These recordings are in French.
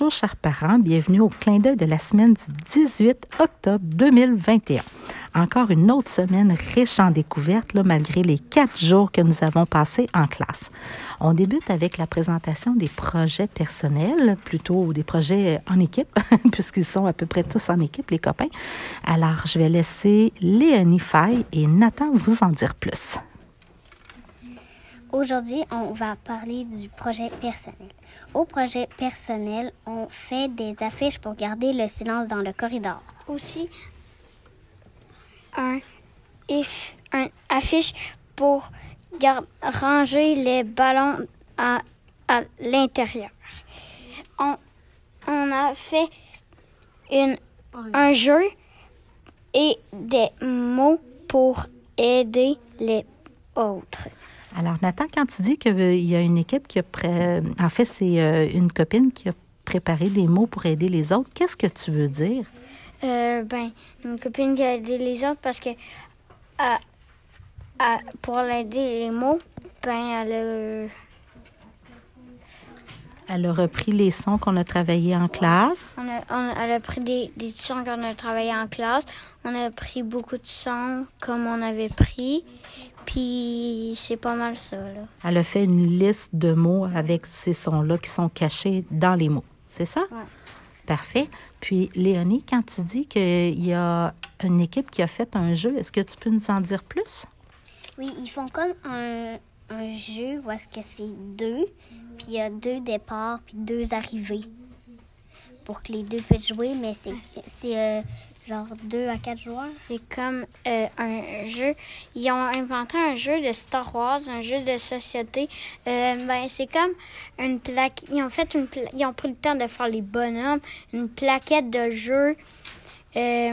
Bonjour chers parents, bienvenue au clin d'œil de la semaine du 18 octobre 2021. Encore une autre semaine riche en découvertes, malgré les quatre jours que nous avons passés en classe. On débute avec la présentation des projets personnels, plutôt des projets en équipe, puisqu'ils sont à peu près tous en équipe, les copains. Alors, je vais laisser Léonie Fay et Nathan vous en dire plus. Aujourd'hui, on va parler du projet personnel. Au projet personnel, on fait des affiches pour garder le silence dans le corridor. Aussi, un, affiche pour ranger les ballons à, l'intérieur. On, a fait un jeu et des mots pour aider les autres. Alors, Nathan, quand tu dis qu'il y a une équipe qui a... Pré... En fait, c'est euh, une copine qui a préparé des mots pour aider les autres, qu'est-ce que tu veux dire? Euh, ben, une copine qui a aidé les autres parce que pour l'aider les mots, ben, elle a... Elle a repris les sons qu'on a travaillés en classe. On a, on, elle a pris des, des sons qu'on a travaillés en classe. On a pris beaucoup de sons comme on avait pris. Puis c'est pas mal ça. Là. Elle a fait une liste de mots avec ces sons-là qui sont cachés dans les mots. C'est ça? Ouais. Parfait. Puis, Léonie, quand tu dis qu'il y a une équipe qui a fait un jeu, est-ce que tu peux nous en dire plus? Oui, ils font comme un, un jeu où est-ce que c'est deux, puis il y a deux départs, puis deux arrivées pour que les deux puissent jouer, mais c'est euh, genre deux à quatre joueurs. C'est comme euh, un jeu. Ils ont inventé un jeu de Star Wars, un jeu de société. Euh, ben, c'est comme une plaque. Ils ont fait une Ils ont pris le temps de faire les bonhommes, une plaquette de jeu. Et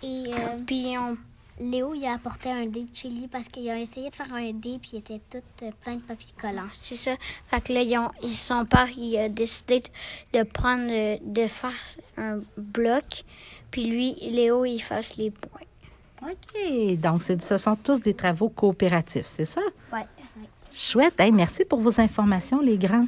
puis ils ont Léo, il a apporté un dé de chez lui parce qu'il a essayé de faire un dé puis il était tout euh, plein de papier collant. C'est ça. Fait que là, ils ont, ils, son père, il a décidé de prendre, de faire un bloc. Puis lui, Léo, il fasse les points. OK. Donc, ce sont tous des travaux coopératifs, c'est ça? Oui. Chouette. Hey, merci pour vos informations, les grands.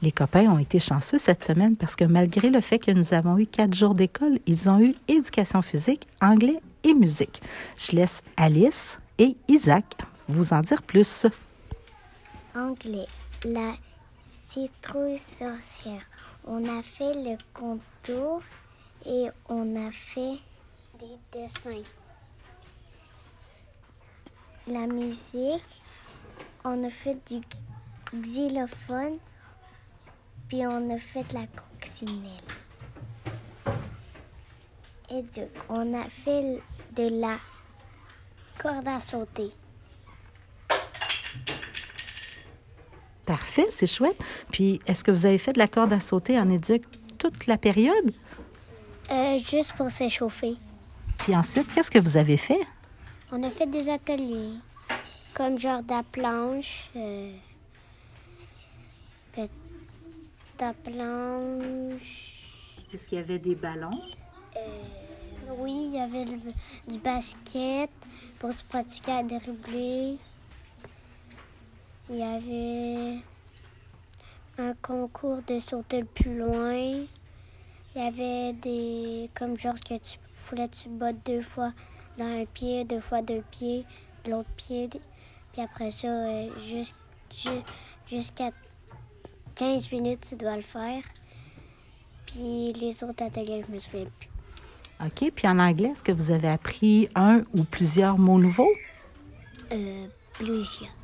Les copains ont été chanceux cette semaine parce que malgré le fait que nous avons eu quatre jours d'école, ils ont eu éducation physique, anglais et musique. Je laisse Alice et Isaac vous en dire plus. Anglais, la citrouille sorcière. On a fait le contour et on a fait des dessins. La musique, on a fait du xylophone puis on a fait la coccinelle. Et donc, on a fait de la corde à sauter. Parfait, c'est chouette. Puis, est-ce que vous avez fait de la corde à sauter en éduc toute la période? Euh, juste pour s'échauffer. Puis ensuite, qu'est-ce que vous avez fait? On a fait des ateliers, comme genre de la planche, euh, ta planche. Est-ce qu'il y avait des ballons? Euh, oui, il y avait le, du basket pour se pratiquer à dribbler. Il y avait un concours de sauter le plus loin. Il y avait des. comme genre que tu voulais tu bottes deux fois dans un pied, deux fois deux pieds, de l'autre pied. Puis après ça, euh, jusqu'à 15 minutes, tu dois le faire. Puis les autres ateliers, je me souviens plus. OK. Puis en anglais, est-ce que vous avez appris un ou plusieurs mots nouveaux? Euh, plusieurs.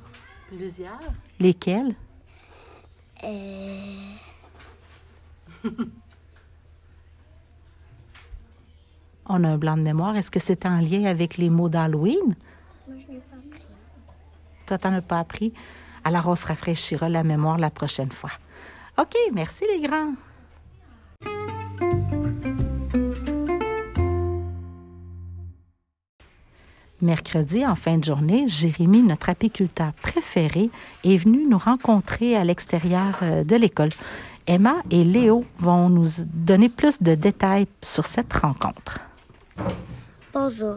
Plusieurs? Lesquels? Euh... On a un blanc de mémoire. Est-ce que c'est en lien avec les mots d'Halloween? Moi, je n'ai pas appris. Toi, tu n'en as pas appris? Alors, on se rafraîchira la mémoire la prochaine fois. OK, merci les grands. Mercredi, en fin de journée, Jérémy, notre apiculteur préféré, est venu nous rencontrer à l'extérieur euh, de l'école. Emma et Léo vont nous donner plus de détails sur cette rencontre. Bonjour.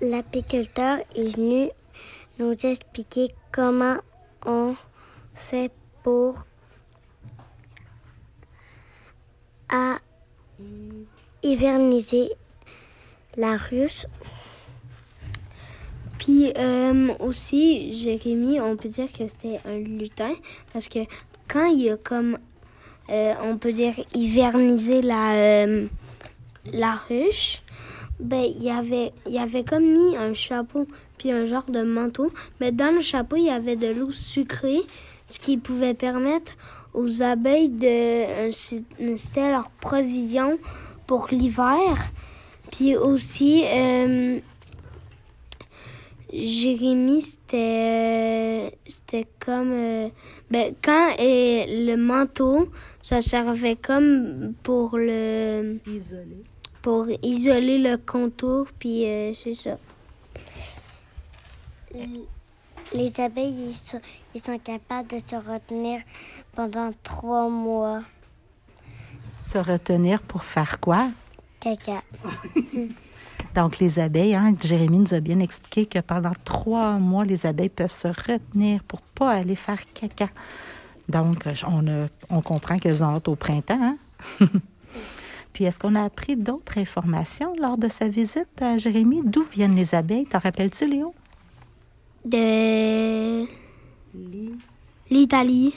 l'apiculteur est venu nous expliquer comment on fait pour à hiverniser la ruche. Puis euh, aussi, Jérémy, on peut dire que c'était un lutin parce que quand il a comme, euh, on peut dire, hivernisé la, euh, la ruche, ben, il avait, il avait comme mis un chapeau puis un genre de manteau. Mais dans le chapeau, il y avait de l'eau sucrée, ce qui pouvait permettre aux abeilles de... C'était leur provision pour l'hiver. Puis aussi, euh, Jérémy, c'était c'était comme euh, ben quand et le manteau, ça servait comme pour le pour isoler le contour puis euh, c'est ça. Les abeilles, ils sont, ils sont capables de se retenir pendant trois mois. Se retenir pour faire quoi? Caca. Donc, les abeilles, hein, Jérémy nous a bien expliqué que pendant trois mois, les abeilles peuvent se retenir pour pas aller faire caca. Donc, on, a- on comprend qu'elles ont hâte au printemps. hein? Puis, est-ce qu'on a appris d'autres informations lors de sa visite à Jérémy? D'où viennent les abeilles? T'en rappelles-tu, Léo? De l'Italie.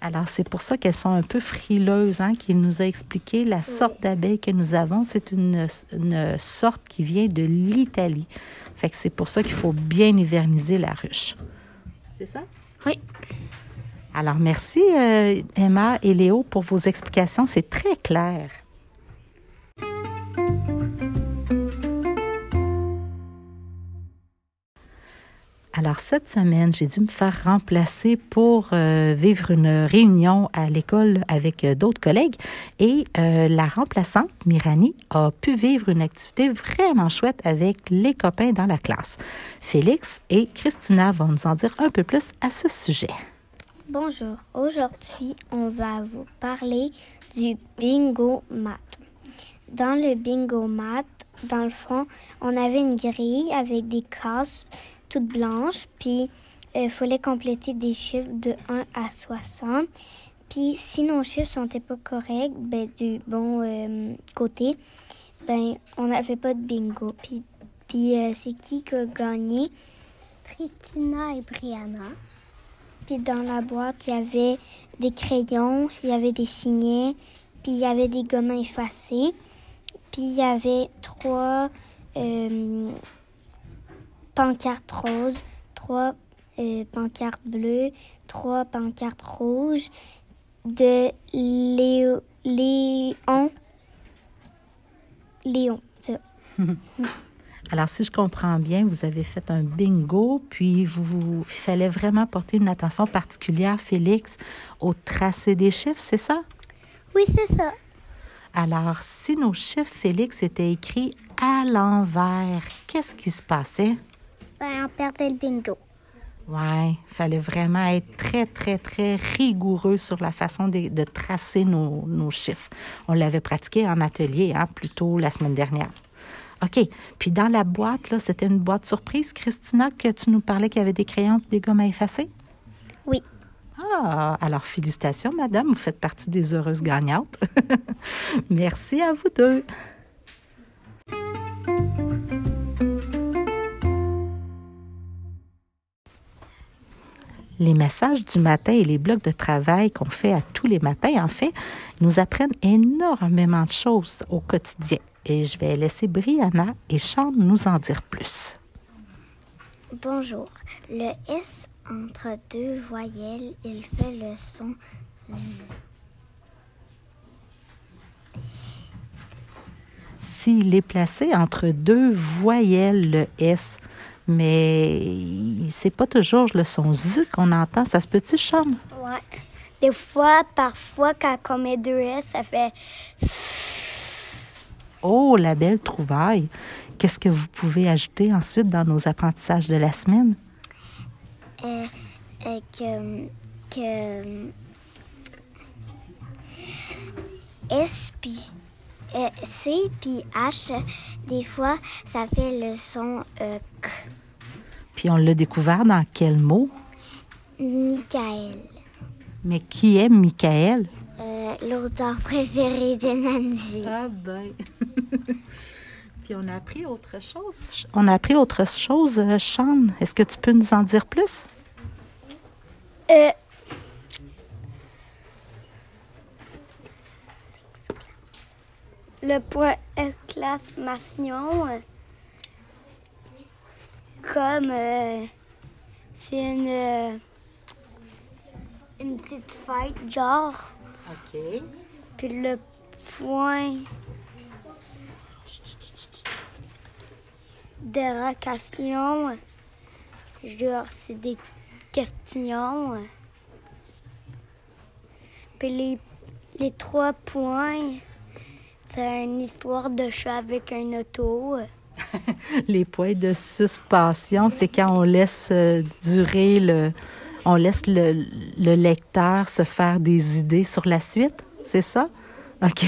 Alors, c'est pour ça qu'elles sont un peu frileuses, hein, qu'il nous a expliqué la sorte d'abeille que nous avons. C'est une, une sorte qui vient de l'Italie. Fait que c'est pour ça qu'il faut bien hiverniser la ruche. C'est ça? Oui. Alors, merci euh, Emma et Léo pour vos explications. C'est très clair. Alors, cette semaine, j'ai dû me faire remplacer pour euh, vivre une réunion à l'école avec euh, d'autres collègues. Et euh, la remplaçante, Mirani, a pu vivre une activité vraiment chouette avec les copains dans la classe. Félix et Christina vont nous en dire un peu plus à ce sujet. Bonjour, aujourd'hui on va vous parler du bingo mat. Dans le bingo mat, dans le fond, on avait une grille avec des cases toutes blanches, puis il fallait compléter des chiffres de 1 à 60. Puis si nos chiffres sont pas corrects, ben, du bon euh, côté, ben on n'avait pas de bingo. Puis, euh, c'est qui qui a gagné? Et Brianna. Puis dans la boîte, il y avait des crayons, il y avait des signets, puis il y avait des gommes effacés. Puis il y avait trois euh, pancartes roses, trois euh, pancartes bleues, trois pancartes rouges de Léo, Léon. Léon, c'est ça. Alors, si je comprends bien, vous avez fait un bingo, puis vous, il fallait vraiment porter une attention particulière, Félix, au tracé des chiffres, c'est ça? Oui, c'est ça. Alors, si nos chiffres, Félix, étaient écrits à l'envers, qu'est-ce qui se passait? Ben, on perdait le bingo. Il fallait vraiment être très, très, très rigoureux sur la façon de, de tracer nos, nos chiffres. On l'avait pratiqué en atelier, hein, plus tôt la semaine dernière. OK. Puis dans la boîte, là, c'était une boîte surprise, Christina, que tu nous parlais qu'il y avait des crayons et des gommes à effacer? Oui. Ah, alors félicitations, madame. Vous faites partie des heureuses gagnantes. Merci à vous deux. Les messages du matin et les blocs de travail qu'on fait à tous les matins, en fait, nous apprennent énormément de choses au quotidien. Et je vais laisser Brianna et Sean nous en dire plus. Bonjour. Le S entre deux voyelles, il fait le son Z. S'il est placé entre deux voyelles, le S, mais c'est pas toujours le son Z qu'on entend. Ça se peut-tu, Sean? Ouais. Des fois, parfois, quand on met deux S, ça fait Oh, la belle trouvaille. Qu'est-ce que vous pouvez ajouter ensuite dans nos apprentissages de la semaine? euh, euh, que, que S puis C puis H, des fois, ça fait le son euh, K. Puis on l'a découvert dans quel mot? Michael, Mais qui est Michael? euh, l'auteur préféré de Nancy. Ah ben. Puis on a appris autre chose. On a appris autre chose, euh, Sean. Est-ce que tu peux nous en dire plus? Euh, le point exclamation, comme euh, c'est une, euh, une petite fête, genre, OK. puis le point d'interrogation, genre, c'est des questions. Puis les, les trois points, c'est une histoire de chat avec un auto. Les points de suspension, c'est quand on laisse euh, durer le. On laisse le, le lecteur se faire des idées sur la suite, c'est ça? OK.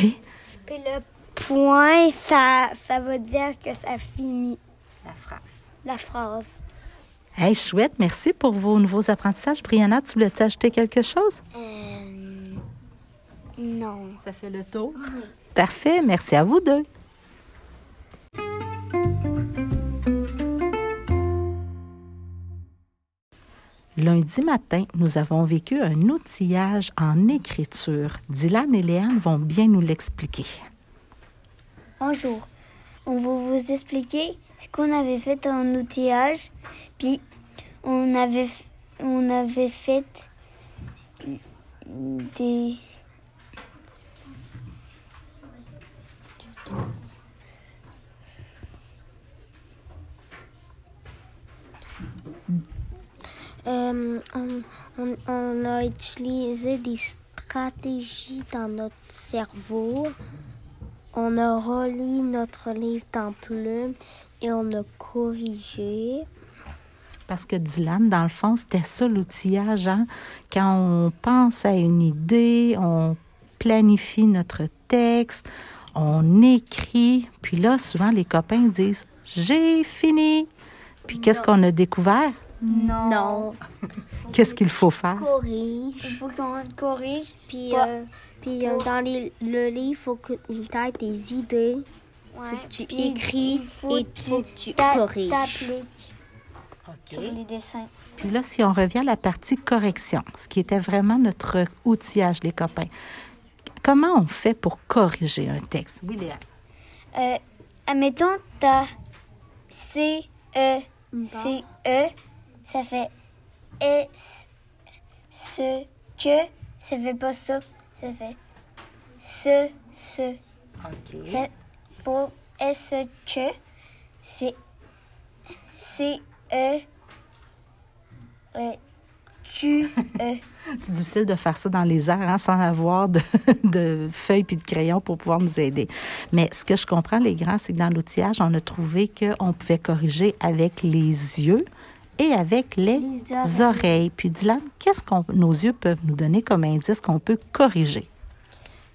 Puis le point, ça, ça veut dire que ça finit La phrase. la phrase. Hey, chouette, merci pour vos nouveaux apprentissages. Brianna, tu voulais ajouter quelque chose? Euh, non. Ça fait le tour. Parfait, merci à vous deux. Lundi matin, nous avons vécu un outillage en écriture. Dylan et Léane vont bien nous l'expliquer. Bonjour. On va vous expliquer ce qu'on avait fait en outillage. Puis on avait, on avait fait des. Euh, on, on- on a utilisé des stratégies dans notre cerveau. On a relié notre livre en plume et on a corrigé. Parce que Dylan, dans le fond, c'était ça l'outillage. hein. Quand on pense à une idée, on planifie notre texte, on écrit. Puis là, souvent, les copains disent J'ai fini. Puis qu'est-ce qu'on a découvert? Non. Qu'est-ce qu'il faut faire? Corrige. Il faut qu'on corrige. Puis, euh, puis euh, dans les- le livre, il faut que tu aies des idées. Ouais. que tu Puis écris faut et que faut que tu t'a- corriges. t'appliques sur les dessins. Puis là, si on revient à la partie correction, ce qui était vraiment notre outillage, les copains, comment on fait pour corriger un texte? Oui, Léa. Euh, admettons, t'as C, E, C, E, ça fait S, ce, que, ça fait pas ça, ça fait ce, ce. OK. Ça- Pour S, que, c'est C, E, Q, E. C'est difficile de faire ça dans les airs hein, sans avoir de, de feuilles puis de crayons pour pouvoir nous aider. Mais ce que je comprends, les grands, c'est que dans l'outillage, on a trouvé qu'on pouvait corriger avec les yeux et avec les, Les oreilles. Puis Dylan, qu'est-ce que nos yeux peuvent nous donner comme indice qu'on peut corriger?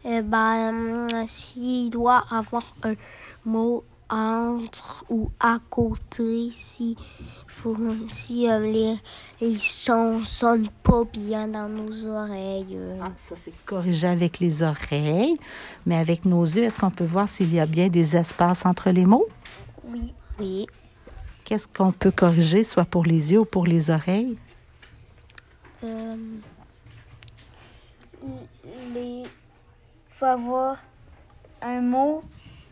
Eh ben, euh, s'il doit avoir un mot entre ou à côté, si, faut, si euh, les, les sons sonnent pas bien dans nos oreilles. Ah, ça, c'est corriger avec les oreilles. Mais avec nos yeux, est-ce qu'on peut voir s'il y a bien des espaces entre les mots? Oui. oui. Qu'est-ce qu'on peut corriger, soit pour les yeux ou pour les oreilles? Euh, les faut avoir un mot,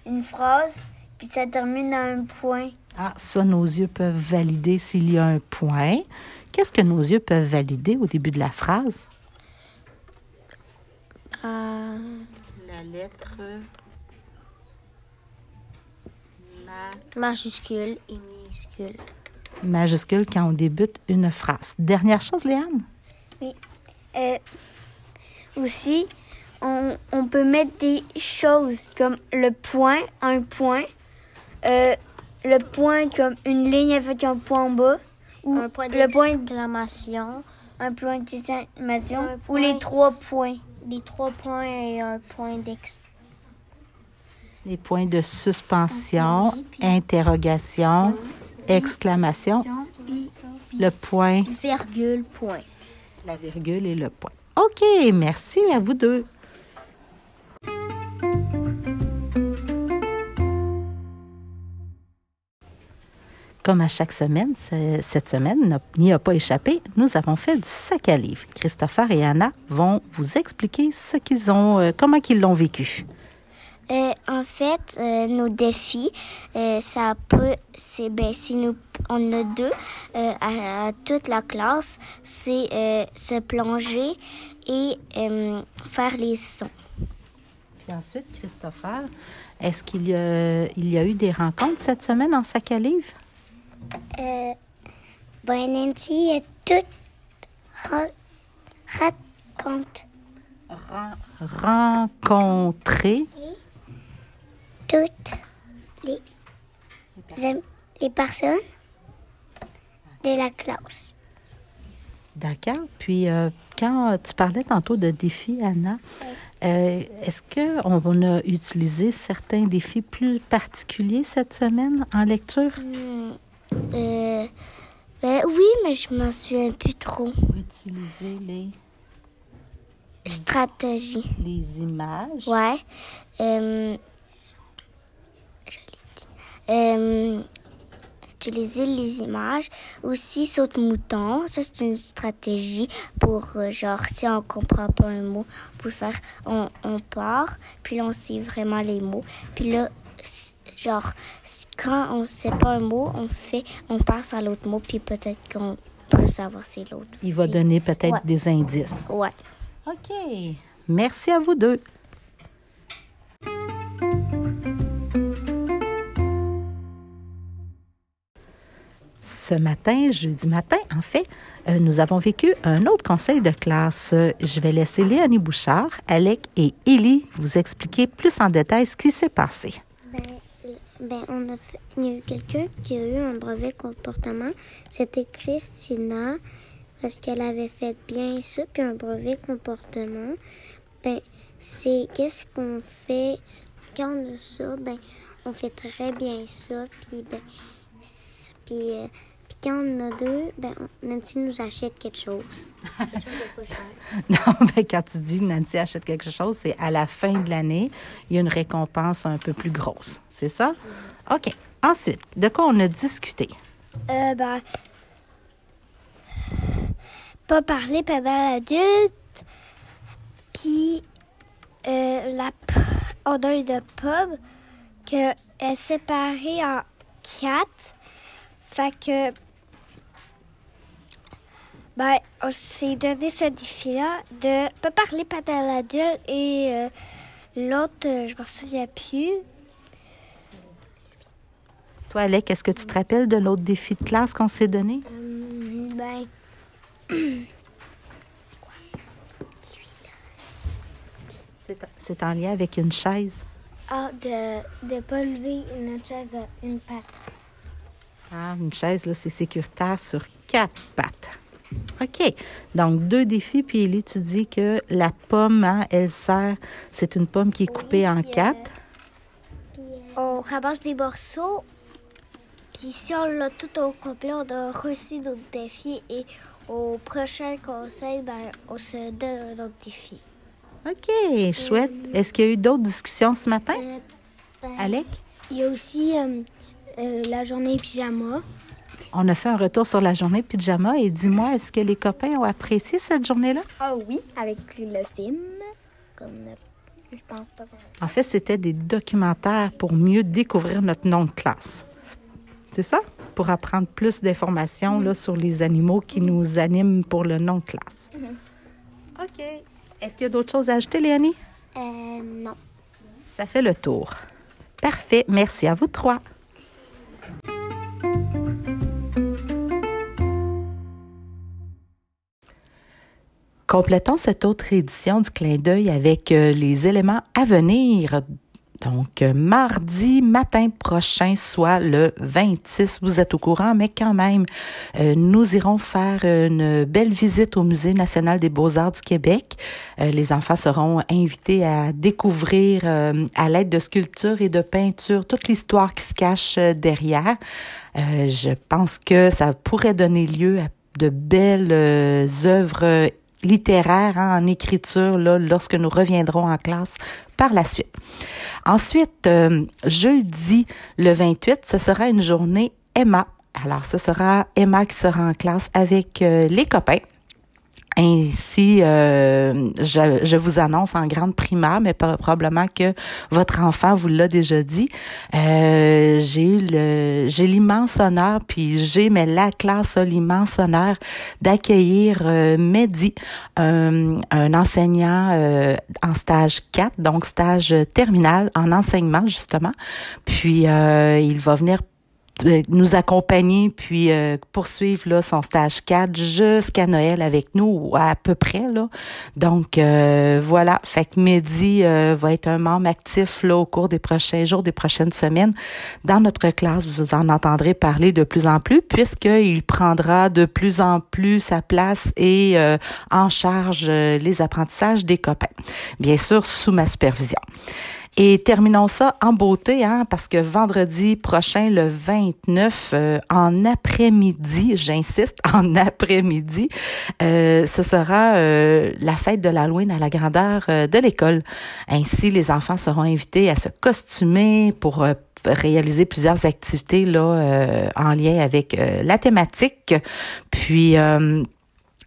une phrase, puis ça termine à un point. Ah, ça, nos yeux peuvent valider s'il y a un point. Qu'est-ce que nos yeux peuvent valider au début de la phrase? euh, La lettre. majuscule et minuscule. Majuscule quand on débute une phrase. Dernière chose, Léane? Euh, aussi, on, on peut mettre des choses comme le point, un point, euh, le point comme une ligne avec un point en bas, ou Un point le point, d'exclamation, un point d'exclamation, ou les trois points. les trois points et un point d'ex. Les points de suspension, interrogation, exclamation, le point, Virgule, point. la virgule et le point. OK, merci à vous deux. Comme à chaque semaine, ce- cette semaine n'y a pas échappé, nous avons fait du sac à livres. Christopher et Anna vont vous expliquer ce qu'ils ont, euh, comment ils l'ont vécu. Euh, en fait, euh, nos défis, euh, ça peut, c'est ben, si nous, on a deux à, à toute la classe, c'est se plonger et faire les sons. Puis ensuite, Christopher, est-ce qu'il y, a, il y a eu des rencontres cette semaine en sac à livres? Euh, ben, Nancy a tout ra- raconte Ren- rencontrer toutes les, les personnes de la classe. D'accord. Puis, euh, quand tu parlais tantôt de défis, Anna, euh, est-ce qu'on a utilisé certains défis plus particuliers cette semaine en lecture? Hmm, euh, ben oui, mais je m'en souviens plus trop. Utiliser les, Stratégie. les images. Ouais. Euh, je l'ai dit. Euh, utiliser les images. Aussi, saute-mouton. Ça, c'est une stratégie pour, euh, genre, si on comprend pas un mot, on peut faire, on, on part, puis là, on sait vraiment les mots. Puis là, genre, quand on sait pas un mot, on fait, on passe à l'autre mot, puis peut-être qu'on peut savoir c'est l'autre. Il va donner peut-être Ouais. des indices. Ouais. OK. Merci à vous deux. Ce matin, jeudi matin, en fait, euh, nous avons vécu un autre conseil de classe. Je vais laisser Léonie Bouchard, Alec et Élie vous expliquer plus en détail ce qui s'est passé. Ben, ben, on a il y a eu quelqu'un qui a eu un brevet comportement. C'était Christina, parce qu'elle avait fait bien ça, puis un brevet comportement. Ben, c'est qu'est-ce qu'on fait? Quand on a ça, ben, on fait très bien ça, puis ben, puis, euh, quand on en a deux, ben, Nancy nous achète quelque chose. Non, mais quand tu dis Nancy achète quelque chose, c'est à la fin de l'année, il y a une récompense un peu plus grosse. C'est ça? OK. Ensuite, de quoi on a discuté? Euh, ben, pas parler pendant l'adulte. Puis, euh, la, on a une pub que est séparée en quatre. Fait que, ben, on s'est donné ce défi-là de pas parler pendant l'adulte et euh, l'autre, euh, je m'en souviens plus. Toi, Alec, est-ce que tu te rappelles de l'autre défi de classe qu'on s'est donné? ben, C'est c'est en lien avec une chaise. Ah, de ne pas lever une chaise à une patte. Ah, une chaise, là, c'est sécuritaire sur quatre pattes. OK. Donc, deux défis. Puis, Élie, tu dis que la pomme, hein, elle sert, c'est une pomme qui est coupée en puis, euh, quatre. On ramasse des morceaux, puis si on l'a tout au complet, on a réussi notre défi et au prochain conseil, ben, on se donne un autre défi. OK, chouette. Est-ce qu'il y a eu d'autres discussions ce matin, Ben, Alec? Il y a aussi euh, la journée pyjama. On a fait un retour sur la journée pyjama et dis-moi, est-ce que les copains ont apprécié cette journée-là? Ah oui, avec le film. Comme je pense pas. En fait, c'était des documentaires pour mieux découvrir notre nom de classe. C'est ça? Pour apprendre plus d'informations là, sur les animaux qui nous animent pour le nom de classe. OK. Est-ce qu'il y a d'autres choses à ajouter, Léonie? Euh, non. Ça fait le tour. Parfait. Merci à vous trois. Complétons cette autre édition du clin d'œil avec euh, les éléments à venir Donc, mardi matin prochain, soit le 26, vous êtes au courant, mais quand même, nous irons faire une belle visite au Musée national des beaux-arts du Québec. les enfants seront invités à découvrir à l'aide de sculptures et de peintures toute l'histoire qui se cache derrière. je pense que ça pourrait donner lieu à de belles œuvres littéraire hein, en écriture là, lorsque nous reviendrons en classe par la suite. Ensuite, euh, jeudi le 28, ce sera une journée Emma. Alors, ce sera Emma qui sera en classe avec euh, les copains. Ainsi, euh, je, je, vous annonce en grande primaire, mais probablement que votre enfant vous l'a déjà dit. Euh, j'ai le, j'ai l'immense honneur, puis j'ai mais la classe l'immense honneur d'accueillir euh, Mehdi, un enseignant euh, en stage 4, donc stage terminal en enseignement justement. Puis euh, il va venir nous accompagner puis euh, poursuivre là son stage 4 jusqu'à Noël avec nous à peu près là. Donc euh, voilà, fait que Mehdi va être un membre actif là au cours des prochains jours, des prochaines semaines dans notre classe. Vous en entendrez parler de plus en plus puisqu'il prendra de plus en plus sa place et en charge les apprentissages des copains. Bien sûr sous ma supervision. Et terminons ça en beauté, hein, parce que vendredi prochain, le 29, euh, en après-midi, j'insiste, en après-midi, euh, ce sera euh, la fête de l'Halloween à la grandeur de l'école. Ainsi, les enfants seront invités à se costumer pour réaliser plusieurs activités là en lien avec la thématique. Puis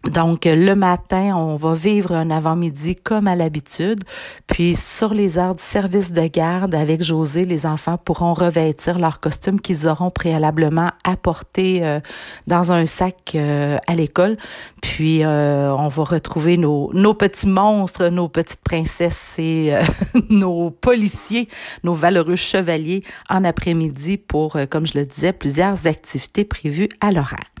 donc, le matin, on va vivre un avant-midi comme à l'habitude. Puis, sur les heures du service de garde avec José, les enfants pourront revêtir leurs costumes qu'ils auront préalablement apportés euh, dans un sac euh, à l'école. Puis, euh, on va retrouver nos, nos petits monstres, nos petites princesses et nos policiers, nos valeureux chevaliers en après-midi pour, comme je le disais, plusieurs activités prévues à l'horaire.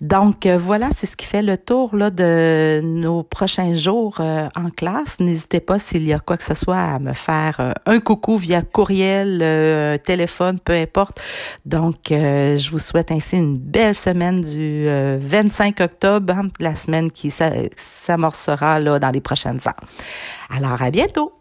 Donc euh, voilà, c'est ce qui fait le tour là de nos prochains jours euh, en classe. N'hésitez pas s'il y a quoi que ce soit à me faire euh, un coucou via courriel, téléphone, peu importe. Donc je vous souhaite ainsi une belle semaine du 25 octobre, hein, la semaine qui s'amorcera là dans les prochaines heures. Alors à bientôt.